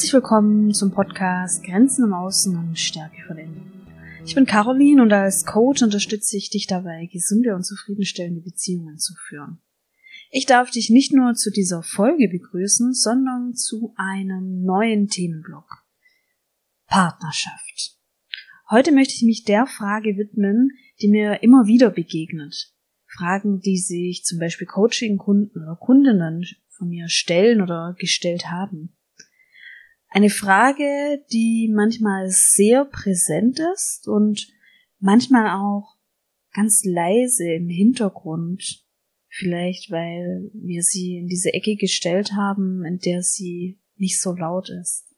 Herzlich willkommen zum Podcast Grenzen im Außen und Stärke von innen. Ich bin Caroline und als Coach unterstütze ich dich dabei, gesunde und zufriedenstellende Beziehungen zu führen. Ich darf dich nicht nur zu dieser Folge begrüßen, sondern zu einem neuen Themenblock. Partnerschaft. Heute möchte ich mich der Frage widmen, die mir immer wieder begegnet. Fragen, die sich zum Beispiel Coaching-Kunden oder Kundinnen von mir stellen oder gestellt haben. Eine Frage, die manchmal sehr präsent ist und manchmal auch ganz leise im Hintergrund. Vielleicht, weil wir sie in diese Ecke gestellt haben, in der sie nicht so laut ist.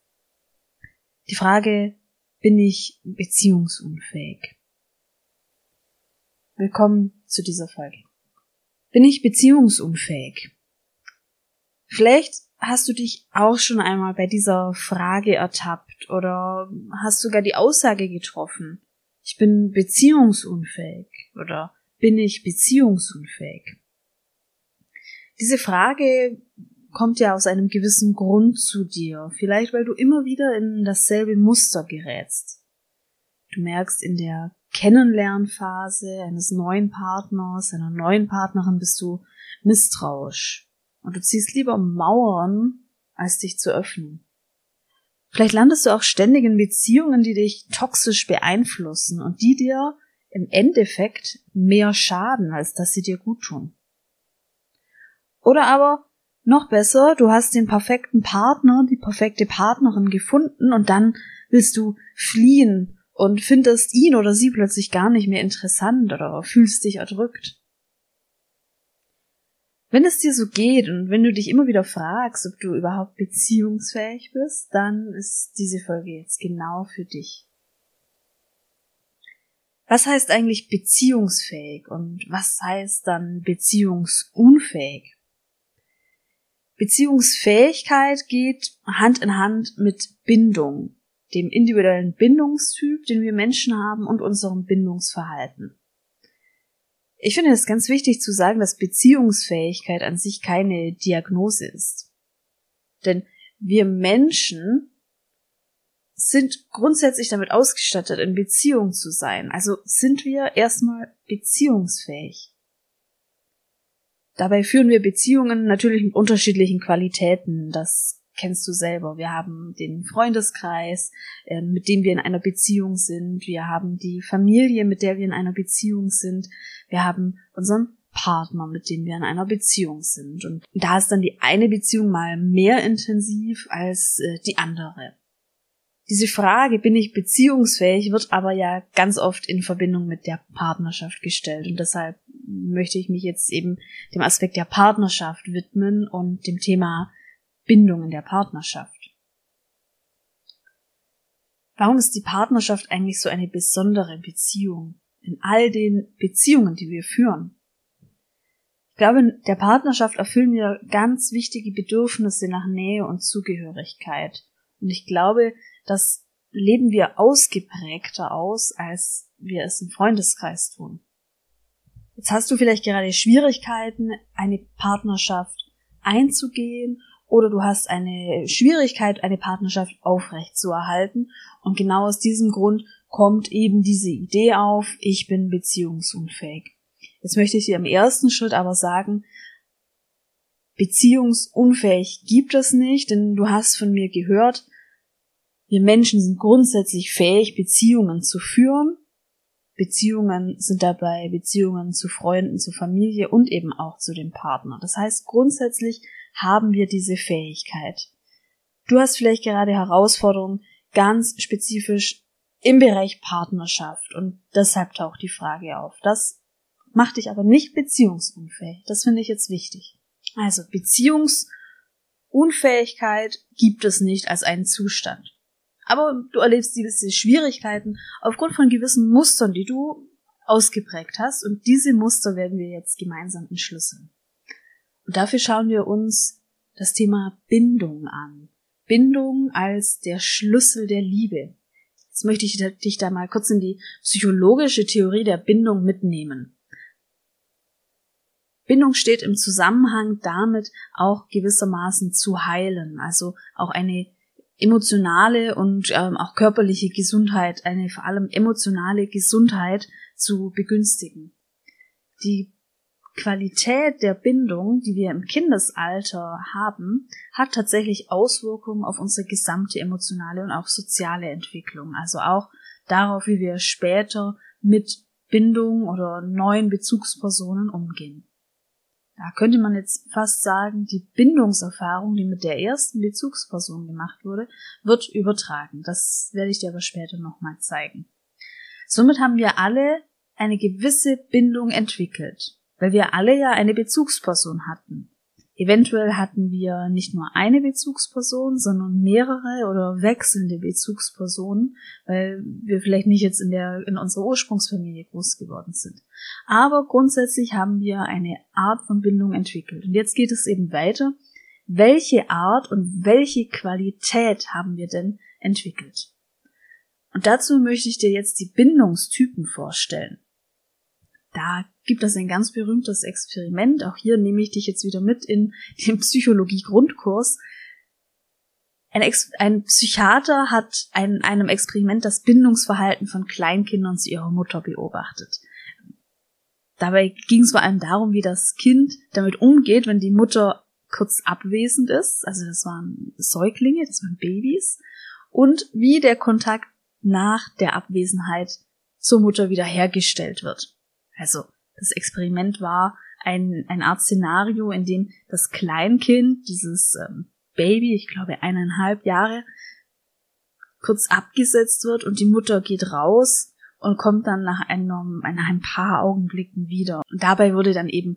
Die Frage, bin ich beziehungsunfähig? Willkommen zu dieser Folge. Bin ich beziehungsunfähig? Vielleicht hast du dich auch schon einmal bei dieser Frage ertappt oder hast sogar die Aussage getroffen, ich bin beziehungsunfähig oder bin ich beziehungsunfähig? Diese Frage kommt ja aus einem gewissen Grund zu dir, vielleicht weil du immer wieder in dasselbe Muster gerätst. Du merkst in der Kennenlernphase eines neuen Partners, einer neuen Partnerin bist du misstrauisch, und du ziehst lieber Mauern, als dich zu öffnen. Vielleicht landest du auch ständig in Beziehungen, die dich toxisch beeinflussen und die dir im Endeffekt mehr schaden, als dass sie dir gut tun. Oder aber noch besser, du hast den perfekten Partner, die perfekte Partnerin gefunden und dann willst du fliehen und findest ihn oder sie plötzlich gar nicht mehr interessant oder fühlst dich erdrückt. Wenn es dir so geht und wenn du dich immer wieder fragst, ob du überhaupt beziehungsfähig bist, dann ist diese Folge jetzt genau für dich. Was heißt eigentlich beziehungsfähig und was heißt dann beziehungsunfähig? Beziehungsfähigkeit geht Hand in Hand mit Bindung, dem individuellen Bindungstyp, den wir Menschen haben und unserem Bindungsverhalten. Ich finde es ganz wichtig zu sagen, dass Beziehungsfähigkeit an sich keine Diagnose ist. Denn wir Menschen sind grundsätzlich damit ausgestattet, in Beziehung zu sein. Also sind wir erstmal beziehungsfähig. Dabei führen wir Beziehungen natürlich mit unterschiedlichen Qualitäten. Das kennst du selber. Wir haben den Freundeskreis, äh, mit dem wir in einer Beziehung sind. Wir haben die Familie, mit der wir in einer Beziehung sind. Wir haben unseren Partner, mit dem wir in einer Beziehung sind. Und da ist dann die eine Beziehung mal mehr intensiv als äh, die andere. Diese Frage, bin ich beziehungsfähig, wird aber ja ganz oft in Verbindung mit der Partnerschaft gestellt. Und deshalb möchte ich mich jetzt eben dem Aspekt der Partnerschaft widmen und dem Thema Bindung in der Partnerschaft. Warum ist die Partnerschaft eigentlich so eine besondere Beziehung in all den Beziehungen, die wir führen? Ich glaube, in der Partnerschaft erfüllen wir ganz wichtige Bedürfnisse nach Nähe und Zugehörigkeit. Und ich glaube, das leben wir ausgeprägter aus, als wir es im Freundeskreis tun. Jetzt hast du vielleicht gerade Schwierigkeiten, eine Partnerschaft einzugehen oder du hast eine Schwierigkeit, eine Partnerschaft aufrecht zu erhalten. Und genau aus diesem Grund kommt eben diese Idee auf, ich bin beziehungsunfähig. Jetzt möchte ich dir im ersten Schritt aber sagen, beziehungsunfähig gibt es nicht, denn du hast von mir gehört, wir Menschen sind grundsätzlich fähig, Beziehungen zu führen. Beziehungen sind dabei Beziehungen zu Freunden, zu Familie und eben auch zu dem Partner. Das heißt, grundsätzlich haben wir diese Fähigkeit. Du hast vielleicht gerade Herausforderungen ganz spezifisch im Bereich Partnerschaft und deshalb taucht die Frage auf. Das macht dich aber nicht beziehungsunfähig. Das finde ich jetzt wichtig. Also Beziehungsunfähigkeit gibt es nicht als einen Zustand. Aber du erlebst diese Schwierigkeiten aufgrund von gewissen Mustern, die du ausgeprägt hast. Und diese Muster werden wir jetzt gemeinsam entschlüsseln. Und dafür schauen wir uns das Thema Bindung an. Bindung als der Schlüssel der Liebe. Jetzt möchte ich dich da mal kurz in die psychologische Theorie der Bindung mitnehmen. Bindung steht im Zusammenhang damit, auch gewissermaßen zu heilen, also auch eine emotionale und ähm, auch körperliche Gesundheit, eine vor allem emotionale Gesundheit zu begünstigen. Die Qualität der Bindung, die wir im Kindesalter haben, hat tatsächlich Auswirkungen auf unsere gesamte emotionale und auch soziale Entwicklung. Also auch darauf, wie wir später mit Bindung oder neuen Bezugspersonen umgehen. Da könnte man jetzt fast sagen, die Bindungserfahrung, die mit der ersten Bezugsperson gemacht wurde, wird übertragen. Das werde ich dir aber später nochmal zeigen. Somit haben wir alle eine gewisse Bindung entwickelt weil wir alle ja eine Bezugsperson hatten. Eventuell hatten wir nicht nur eine Bezugsperson, sondern mehrere oder wechselnde Bezugspersonen, weil wir vielleicht nicht jetzt in der, in unserer Ursprungsfamilie groß geworden sind. Aber grundsätzlich haben wir eine Art von Bindung entwickelt. Und jetzt geht es eben weiter. Welche Art und welche Qualität haben wir denn entwickelt? Und dazu möchte ich dir jetzt die Bindungstypen vorstellen. Da gibt es ein ganz berühmtes Experiment. Auch hier nehme ich dich jetzt wieder mit in den Psychologie-Grundkurs. Ein, ein Psychiater hat in einem Experiment das Bindungsverhalten von Kleinkindern zu ihrer Mutter beobachtet. Dabei ging es vor allem darum, wie das Kind damit umgeht, wenn die Mutter kurz abwesend ist. Also das waren Säuglinge, das waren Babys. Und wie der Kontakt nach der Abwesenheit zur Mutter wiederhergestellt wird. Also das Experiment war ein, ein Art Szenario, in dem das Kleinkind, dieses ähm, Baby, ich glaube eineinhalb Jahre, kurz abgesetzt wird und die Mutter geht raus und kommt dann nach einem, nach ein paar Augenblicken wieder. Und dabei wurde dann eben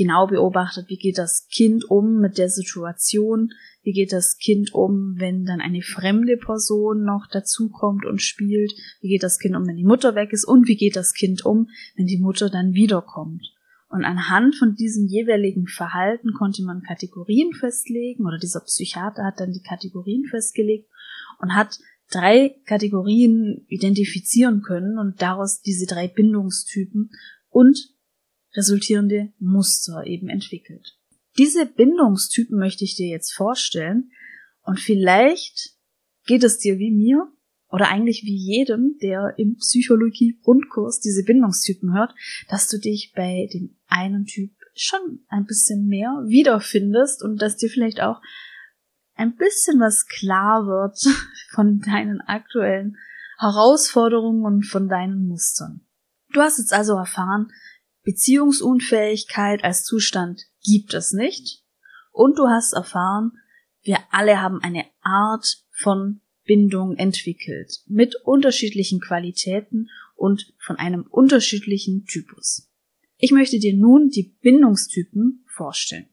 genau beobachtet, wie geht das Kind um mit der Situation, wie geht das Kind um, wenn dann eine fremde Person noch dazukommt und spielt, wie geht das Kind um, wenn die Mutter weg ist und wie geht das Kind um, wenn die Mutter dann wiederkommt. Und anhand von diesem jeweiligen Verhalten konnte man Kategorien festlegen oder dieser Psychiater hat dann die Kategorien festgelegt und hat drei Kategorien identifizieren können und daraus diese drei Bindungstypen und resultierende Muster eben entwickelt. Diese Bindungstypen möchte ich dir jetzt vorstellen und vielleicht geht es dir wie mir oder eigentlich wie jedem, der im Psychologie-Grundkurs diese Bindungstypen hört, dass du dich bei dem einen Typ schon ein bisschen mehr wiederfindest und dass dir vielleicht auch ein bisschen was klar wird von deinen aktuellen Herausforderungen und von deinen Mustern. Du hast jetzt also erfahren, Beziehungsunfähigkeit als Zustand gibt es nicht. Und du hast erfahren, wir alle haben eine Art von Bindung entwickelt mit unterschiedlichen Qualitäten und von einem unterschiedlichen Typus. Ich möchte dir nun die Bindungstypen vorstellen.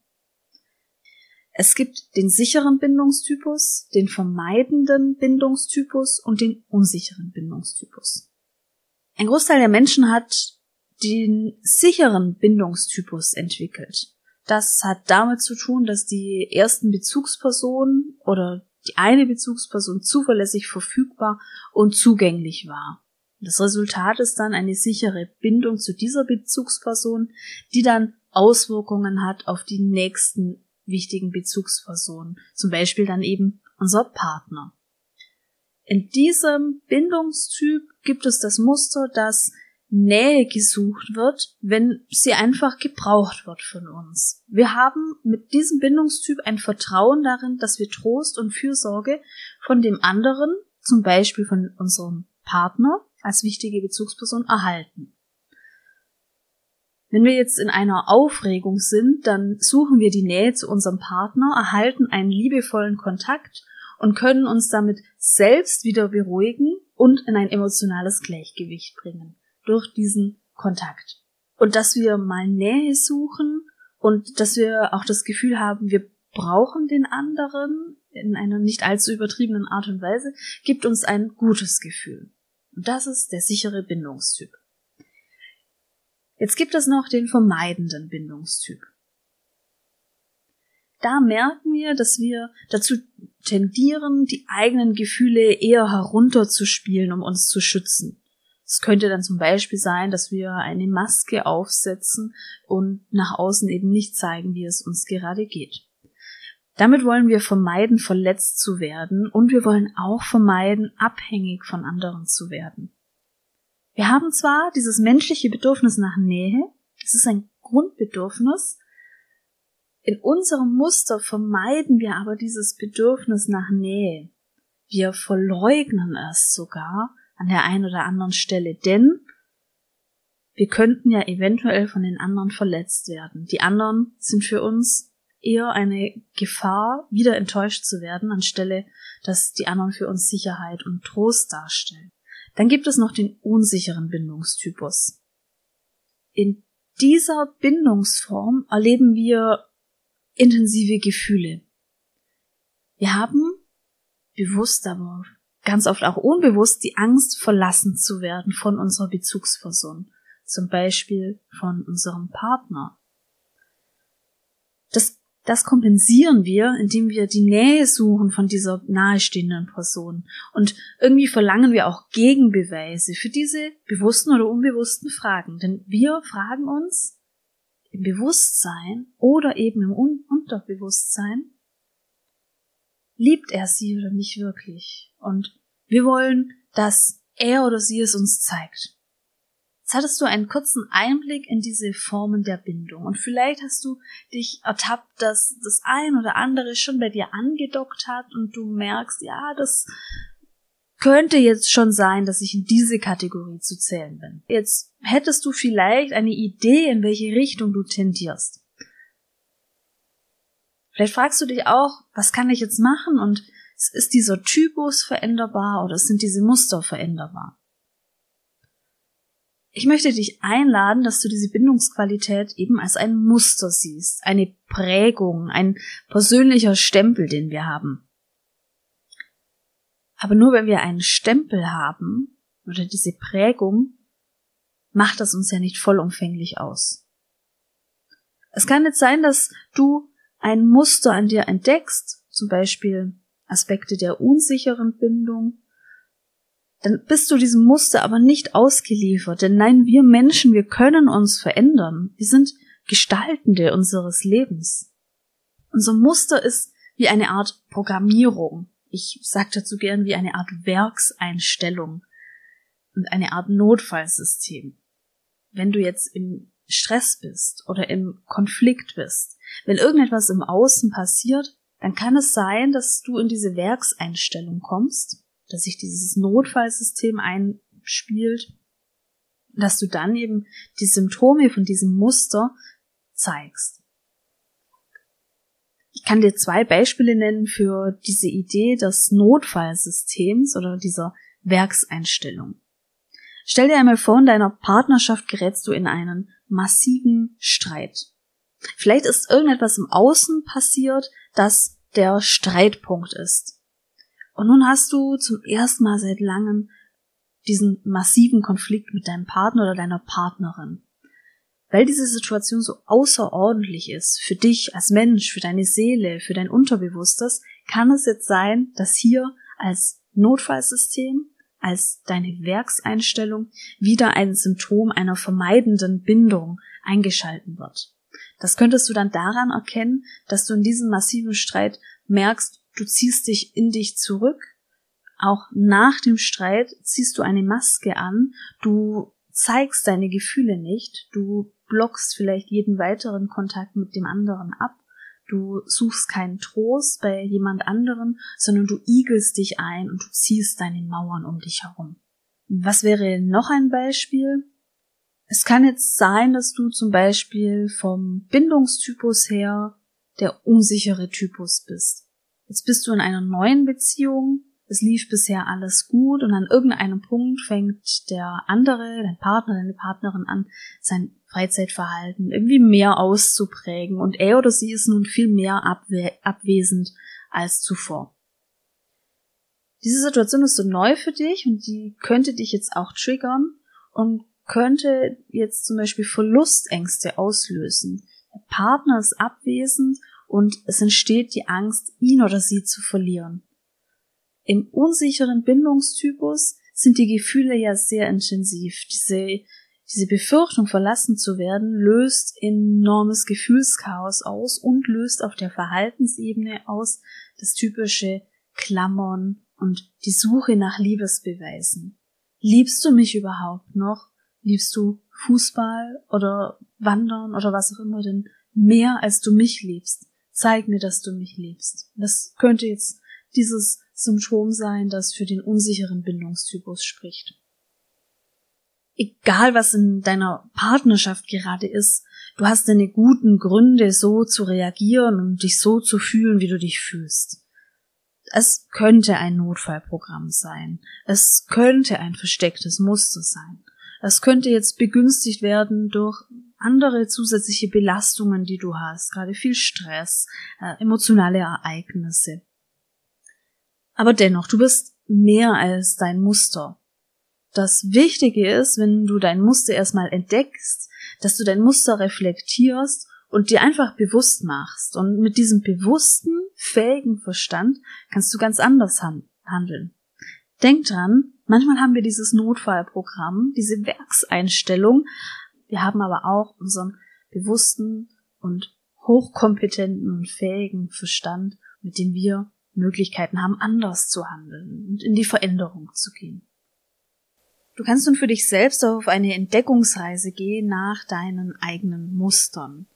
Es gibt den sicheren Bindungstypus, den vermeidenden Bindungstypus und den unsicheren Bindungstypus. Ein Großteil der Menschen hat den sicheren Bindungstypus entwickelt. Das hat damit zu tun, dass die ersten Bezugspersonen oder die eine Bezugsperson zuverlässig verfügbar und zugänglich war. Das Resultat ist dann eine sichere Bindung zu dieser Bezugsperson, die dann Auswirkungen hat auf die nächsten wichtigen Bezugspersonen, zum Beispiel dann eben unser Partner. In diesem Bindungstyp gibt es das Muster, dass Nähe gesucht wird, wenn sie einfach gebraucht wird von uns. Wir haben mit diesem Bindungstyp ein Vertrauen darin, dass wir Trost und Fürsorge von dem anderen, zum Beispiel von unserem Partner, als wichtige Bezugsperson erhalten. Wenn wir jetzt in einer Aufregung sind, dann suchen wir die Nähe zu unserem Partner, erhalten einen liebevollen Kontakt und können uns damit selbst wieder beruhigen und in ein emotionales Gleichgewicht bringen durch diesen Kontakt. und dass wir mal Nähe suchen und dass wir auch das Gefühl haben, wir brauchen den anderen in einer nicht allzu übertriebenen Art und Weise, gibt uns ein gutes Gefühl. Und das ist der sichere Bindungstyp. Jetzt gibt es noch den vermeidenden Bindungstyp. Da merken wir, dass wir dazu tendieren, die eigenen Gefühle eher herunterzuspielen, um uns zu schützen. Es könnte dann zum Beispiel sein, dass wir eine Maske aufsetzen und nach außen eben nicht zeigen, wie es uns gerade geht. Damit wollen wir vermeiden, verletzt zu werden und wir wollen auch vermeiden, abhängig von anderen zu werden. Wir haben zwar dieses menschliche Bedürfnis nach Nähe, es ist ein Grundbedürfnis, in unserem Muster vermeiden wir aber dieses Bedürfnis nach Nähe. Wir verleugnen es sogar an der einen oder anderen Stelle, denn wir könnten ja eventuell von den anderen verletzt werden. Die anderen sind für uns eher eine Gefahr, wieder enttäuscht zu werden, anstelle, dass die anderen für uns Sicherheit und Trost darstellen. Dann gibt es noch den unsicheren Bindungstypus. In dieser Bindungsform erleben wir intensive Gefühle. Wir haben bewusst, aber ganz oft auch unbewusst die Angst, verlassen zu werden von unserer Bezugsperson, zum Beispiel von unserem Partner. Das das kompensieren wir, indem wir die Nähe suchen von dieser nahestehenden Person. Und irgendwie verlangen wir auch Gegenbeweise für diese bewussten oder unbewussten Fragen. Denn wir fragen uns im Bewusstsein oder eben im Unterbewusstsein, liebt er sie oder nicht wirklich? Und wir wollen, dass er oder sie es uns zeigt. Jetzt hattest du einen kurzen Einblick in diese Formen der Bindung und vielleicht hast du dich ertappt, dass das ein oder andere schon bei dir angedockt hat und du merkst, ja, das könnte jetzt schon sein, dass ich in diese Kategorie zu zählen bin. Jetzt hättest du vielleicht eine Idee, in welche Richtung du tendierst. Vielleicht fragst du dich auch, was kann ich jetzt machen und ist dieser Typus veränderbar oder sind diese Muster veränderbar? Ich möchte dich einladen, dass du diese Bindungsqualität eben als ein Muster siehst, eine Prägung, ein persönlicher Stempel, den wir haben. Aber nur wenn wir einen Stempel haben oder diese Prägung, macht das uns ja nicht vollumfänglich aus. Es kann jetzt sein, dass du ein Muster an dir entdeckst, zum Beispiel Aspekte der unsicheren Bindung dann bist du diesem Muster aber nicht ausgeliefert. Denn nein, wir Menschen, wir können uns verändern. Wir sind Gestaltende unseres Lebens. Unser Muster ist wie eine Art Programmierung. Ich sage dazu gern wie eine Art Werkseinstellung und eine Art Notfallsystem. Wenn du jetzt im Stress bist oder im Konflikt bist, wenn irgendetwas im Außen passiert, dann kann es sein, dass du in diese Werkseinstellung kommst dass sich dieses Notfallsystem einspielt, dass du dann eben die Symptome von diesem Muster zeigst. Ich kann dir zwei Beispiele nennen für diese Idee des Notfallsystems oder dieser Werkseinstellung. Stell dir einmal vor, in deiner Partnerschaft gerätst du in einen massiven Streit. Vielleicht ist irgendetwas im Außen passiert, das der Streitpunkt ist. Und nun hast du zum ersten Mal seit langem diesen massiven Konflikt mit deinem Partner oder deiner Partnerin. Weil diese Situation so außerordentlich ist für dich als Mensch, für deine Seele, für dein Unterbewusstes, kann es jetzt sein, dass hier als Notfallsystem, als deine Werkseinstellung wieder ein Symptom einer vermeidenden Bindung eingeschalten wird. Das könntest du dann daran erkennen, dass du in diesem massiven Streit merkst, du ziehst dich in dich zurück. Auch nach dem Streit ziehst du eine Maske an, du zeigst deine Gefühle nicht, du blockst vielleicht jeden weiteren Kontakt mit dem anderen ab, du suchst keinen Trost bei jemand anderen, sondern du igelst dich ein und du ziehst deine Mauern um dich herum. Was wäre noch ein Beispiel? Es kann jetzt sein, dass du zum Beispiel vom Bindungstypus her der unsichere Typus bist. Jetzt bist du in einer neuen Beziehung, es lief bisher alles gut und an irgendeinem Punkt fängt der andere, dein Partner, deine Partnerin an, sein Freizeitverhalten irgendwie mehr auszuprägen und er oder sie ist nun viel mehr abwe abwesend als zuvor. Diese Situation ist so neu für dich und die könnte dich jetzt auch triggern und könnte jetzt zum Beispiel Verlustängste auslösen. Der Partner ist abwesend und es entsteht die Angst, ihn oder sie zu verlieren. Im unsicheren Bindungstypus sind die Gefühle ja sehr intensiv. Diese, diese Befürchtung, verlassen zu werden, löst enormes Gefühlschaos aus und löst auf der Verhaltensebene aus das typische Klammern und die Suche nach Liebesbeweisen. Liebst du mich überhaupt noch? Liebst du Fußball oder Wandern oder was auch immer denn mehr als du mich liebst? Zeig mir, dass du mich liebst. Das könnte jetzt dieses Symptom sein, das für den unsicheren Bindungstypus spricht. Egal was in deiner Partnerschaft gerade ist, du hast deine guten Gründe, so zu reagieren und dich so zu fühlen, wie du dich fühlst. Es könnte ein Notfallprogramm sein. Es könnte ein verstecktes Muster sein. Es könnte jetzt begünstigt werden durch andere zusätzliche Belastungen, die du hast, gerade viel Stress, äh, emotionale Ereignisse. Aber dennoch, du bist mehr als dein Muster. Das Wichtige ist, wenn du dein Muster erstmal entdeckst, dass du dein Muster reflektierst und dir einfach bewusst machst. Und mit diesem bewussten, fähigen Verstand kannst du ganz anders handeln. Denk dran, manchmal haben wir dieses Notfallprogramm, diese Werkseinstellung. Wir haben aber auch unseren bewussten und hochkompetenten und fähigen Verstand, mit dem wir Möglichkeiten haben, anders zu handeln und in die Veränderung zu gehen. Du kannst nun für dich selbst auf eine Entdeckungsreise gehen nach deinen eigenen Mustern.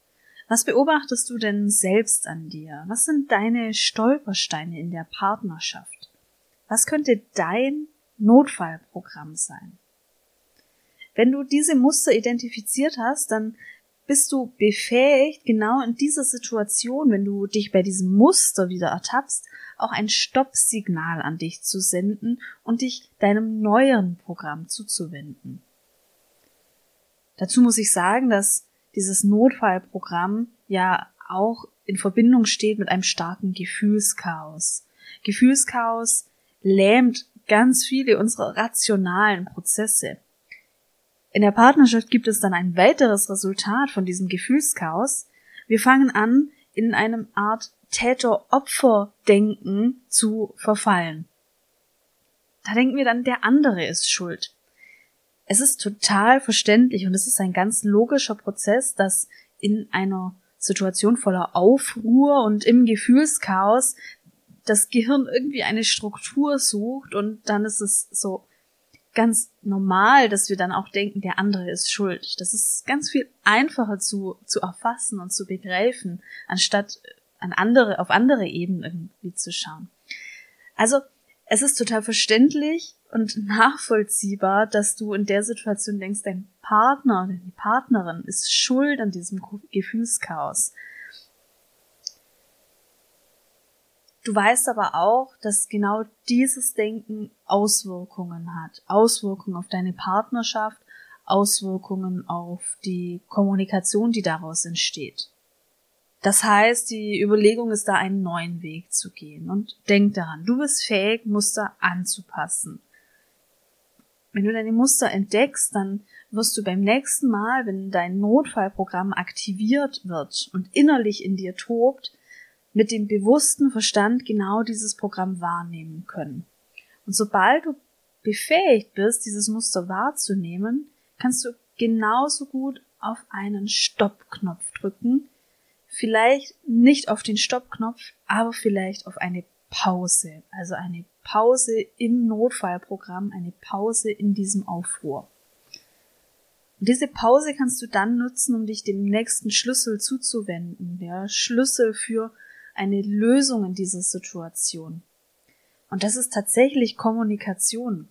Was beobachtest du denn selbst an dir? Was sind deine Stolpersteine in der Partnerschaft? Was könnte dein Notfallprogramm sein? Wenn du diese Muster identifiziert hast, dann bist du befähigt, genau in dieser Situation, wenn du dich bei diesem Muster wieder ertappst, auch ein Stoppsignal an dich zu senden und dich deinem neueren Programm zuzuwenden. Dazu muss ich sagen, dass dieses Notfallprogramm ja auch in Verbindung steht mit einem starken Gefühlschaos. Gefühlschaos lähmt ganz viele unserer rationalen Prozesse. In der Partnerschaft gibt es dann ein weiteres Resultat von diesem Gefühlschaos. Wir fangen an, in einem Art Täter-Opfer-Denken zu verfallen. Da denken wir dann, der andere ist schuld. Es ist total verständlich und es ist ein ganz logischer Prozess, dass in einer Situation voller Aufruhr und im Gefühlschaos das Gehirn irgendwie eine Struktur sucht und dann ist es so ganz normal, dass wir dann auch denken, der andere ist schuld. Das ist ganz viel einfacher zu, zu erfassen und zu begreifen, anstatt an andere, auf andere Ebenen irgendwie zu schauen. Also, es ist total verständlich und nachvollziehbar, dass du in der Situation denkst, dein Partner oder die Partnerin ist schuld an diesem Gefühlschaos. Du weißt aber auch, dass genau dieses Denken Auswirkungen hat. Auswirkungen auf deine Partnerschaft, Auswirkungen auf die Kommunikation, die daraus entsteht. Das heißt, die Überlegung ist da, einen neuen Weg zu gehen. Und denk daran, du bist fähig, Muster anzupassen. Wenn du deine Muster entdeckst, dann wirst du beim nächsten Mal, wenn dein Notfallprogramm aktiviert wird und innerlich in dir tobt, mit dem bewussten Verstand genau dieses Programm wahrnehmen können. Und sobald du befähigt bist, dieses Muster wahrzunehmen, kannst du genauso gut auf einen Stoppknopf drücken. Vielleicht nicht auf den Stoppknopf, aber vielleicht auf eine Pause. Also eine Pause im Notfallprogramm, eine Pause in diesem Aufruhr. Und diese Pause kannst du dann nutzen, um dich dem nächsten Schlüssel zuzuwenden. Der Schlüssel für eine Lösung in dieser Situation. Und das ist tatsächlich Kommunikation.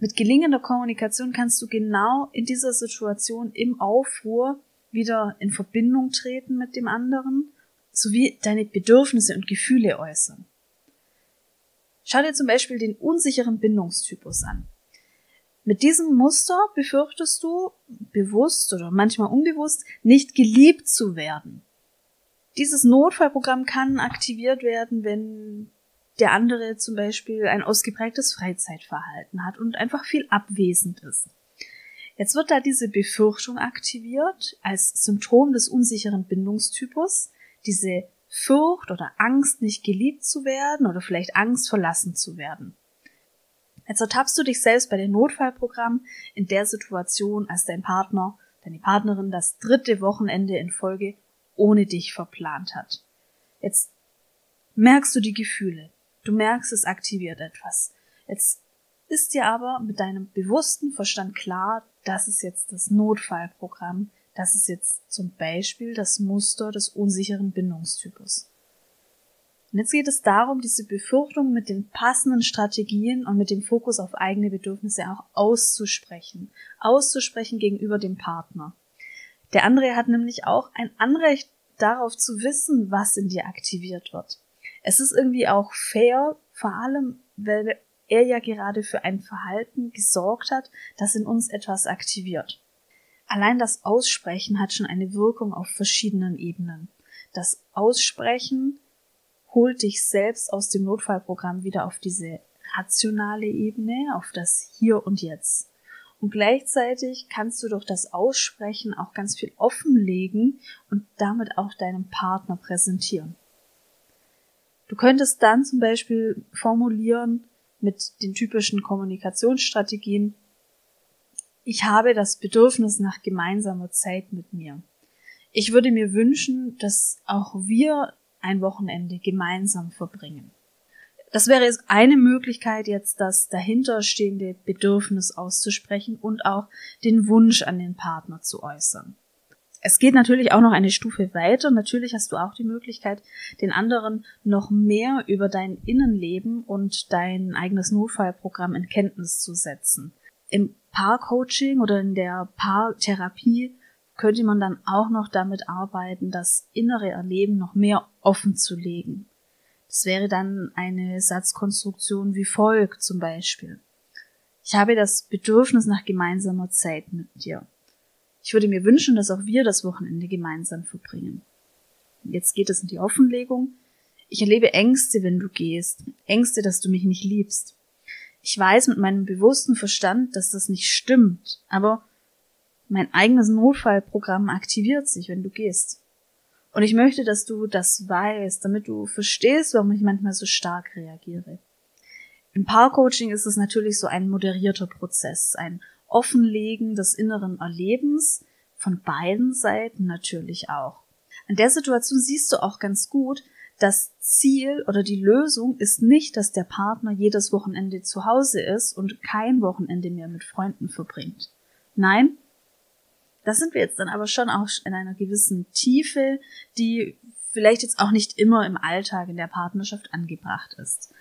Mit gelingender Kommunikation kannst du genau in dieser Situation im Aufruhr wieder in Verbindung treten mit dem anderen sowie deine Bedürfnisse und Gefühle äußern. Schau dir zum Beispiel den unsicheren Bindungstypus an. Mit diesem Muster befürchtest du, bewusst oder manchmal unbewusst, nicht geliebt zu werden. Dieses Notfallprogramm kann aktiviert werden, wenn der andere zum Beispiel ein ausgeprägtes Freizeitverhalten hat und einfach viel abwesend ist. Jetzt wird da diese Befürchtung aktiviert als Symptom des unsicheren Bindungstypus, diese Furcht oder Angst, nicht geliebt zu werden oder vielleicht Angst, verlassen zu werden. Jetzt ertappst du dich selbst bei dem Notfallprogramm in der Situation, als dein Partner, deine Partnerin das dritte Wochenende in Folge ohne dich verplant hat. Jetzt merkst du die Gefühle. Du merkst, es aktiviert etwas. Jetzt ist dir aber mit deinem bewussten Verstand klar, das ist jetzt das Notfallprogramm, das ist jetzt zum Beispiel das Muster des unsicheren Bindungstypus. Und jetzt geht es darum, diese Befürchtung mit den passenden Strategien und mit dem Fokus auf eigene Bedürfnisse auch auszusprechen. Auszusprechen gegenüber dem Partner. Der andere hat nämlich auch ein Anrecht darauf zu wissen, was in dir aktiviert wird. Es ist irgendwie auch fair, vor allem, weil er ja gerade für ein Verhalten gesorgt hat, das in uns etwas aktiviert. Allein das Aussprechen hat schon eine Wirkung auf verschiedenen Ebenen. Das Aussprechen holt dich selbst aus dem Notfallprogramm wieder auf diese rationale Ebene, auf das Hier und Jetzt. Und gleichzeitig kannst du durch das Aussprechen auch ganz viel offenlegen und damit auch deinem Partner präsentieren. Du könntest dann zum Beispiel formulieren mit den typischen Kommunikationsstrategien, ich habe das Bedürfnis nach gemeinsamer Zeit mit mir. Ich würde mir wünschen, dass auch wir ein Wochenende gemeinsam verbringen. Das wäre jetzt eine Möglichkeit, jetzt das dahinterstehende Bedürfnis auszusprechen und auch den Wunsch an den Partner zu äußern. Es geht natürlich auch noch eine Stufe weiter. Natürlich hast du auch die Möglichkeit, den anderen noch mehr über dein Innenleben und dein eigenes Notfallprogramm in Kenntnis zu setzen. Im Paarcoaching oder in der Paartherapie könnte man dann auch noch damit arbeiten, das innere Erleben noch mehr offen zu legen. Das wäre dann eine Satzkonstruktion wie folgt zum Beispiel. Ich habe das Bedürfnis nach gemeinsamer Zeit mit dir. Ich würde mir wünschen, dass auch wir das Wochenende gemeinsam verbringen. Jetzt geht es in die Offenlegung. Ich erlebe Ängste, wenn du gehst. Ängste, dass du mich nicht liebst. Ich weiß mit meinem bewussten Verstand, dass das nicht stimmt, aber mein eigenes Notfallprogramm aktiviert sich, wenn du gehst. Und ich möchte, dass du das weißt, damit du verstehst, warum ich manchmal so stark reagiere. Im Paarcoaching ist es natürlich so ein moderierter Prozess, ein Offenlegen des inneren Erlebens von beiden Seiten natürlich auch. An der Situation siehst du auch ganz gut, das Ziel oder die Lösung ist nicht, dass der Partner jedes Wochenende zu Hause ist und kein Wochenende mehr mit Freunden verbringt. Nein, da sind wir jetzt dann aber schon auch in einer gewissen Tiefe, die vielleicht jetzt auch nicht immer im Alltag in der Partnerschaft angebracht ist.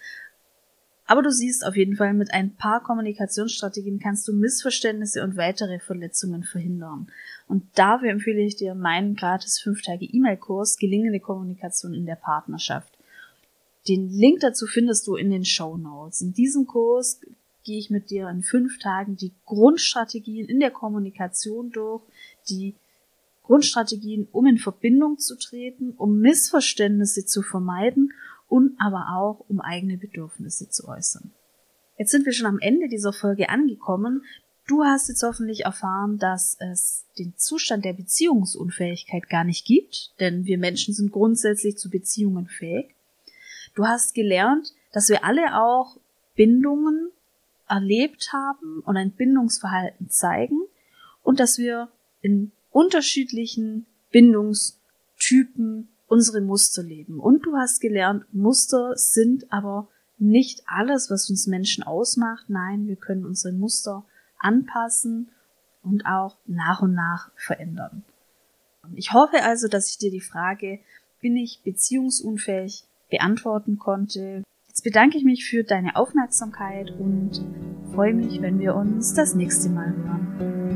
Aber du siehst auf jeden Fall, mit ein paar Kommunikationsstrategien kannst du Missverständnisse und weitere Verletzungen verhindern. Und dafür empfehle ich dir meinen gratis 5 Tage E-Mail-Kurs Gelingende Kommunikation in der Partnerschaft. Den Link dazu findest du in den Show Notes. In diesem Kurs gehe ich mit dir in fünf Tagen die Grundstrategien in der Kommunikation durch, die Grundstrategien, um in Verbindung zu treten, um Missverständnisse zu vermeiden und aber auch um eigene Bedürfnisse zu äußern. Jetzt sind wir schon am Ende dieser Folge angekommen. Du hast jetzt hoffentlich erfahren, dass es den Zustand der Beziehungsunfähigkeit gar nicht gibt, denn wir Menschen sind grundsätzlich zu Beziehungen fähig. Du hast gelernt, dass wir alle auch Bindungen erlebt haben und ein Bindungsverhalten zeigen und dass wir in unterschiedlichen Bindungstypen unsere Muster leben. Und du hast gelernt, Muster sind aber nicht alles, was uns Menschen ausmacht. Nein, wir können unsere Muster anpassen und auch nach und nach verändern. Ich hoffe also, dass ich dir die Frage, bin ich beziehungsunfähig, beantworten konnte. Jetzt bedanke ich mich für deine Aufmerksamkeit und freue mich, wenn wir uns das nächste Mal hören.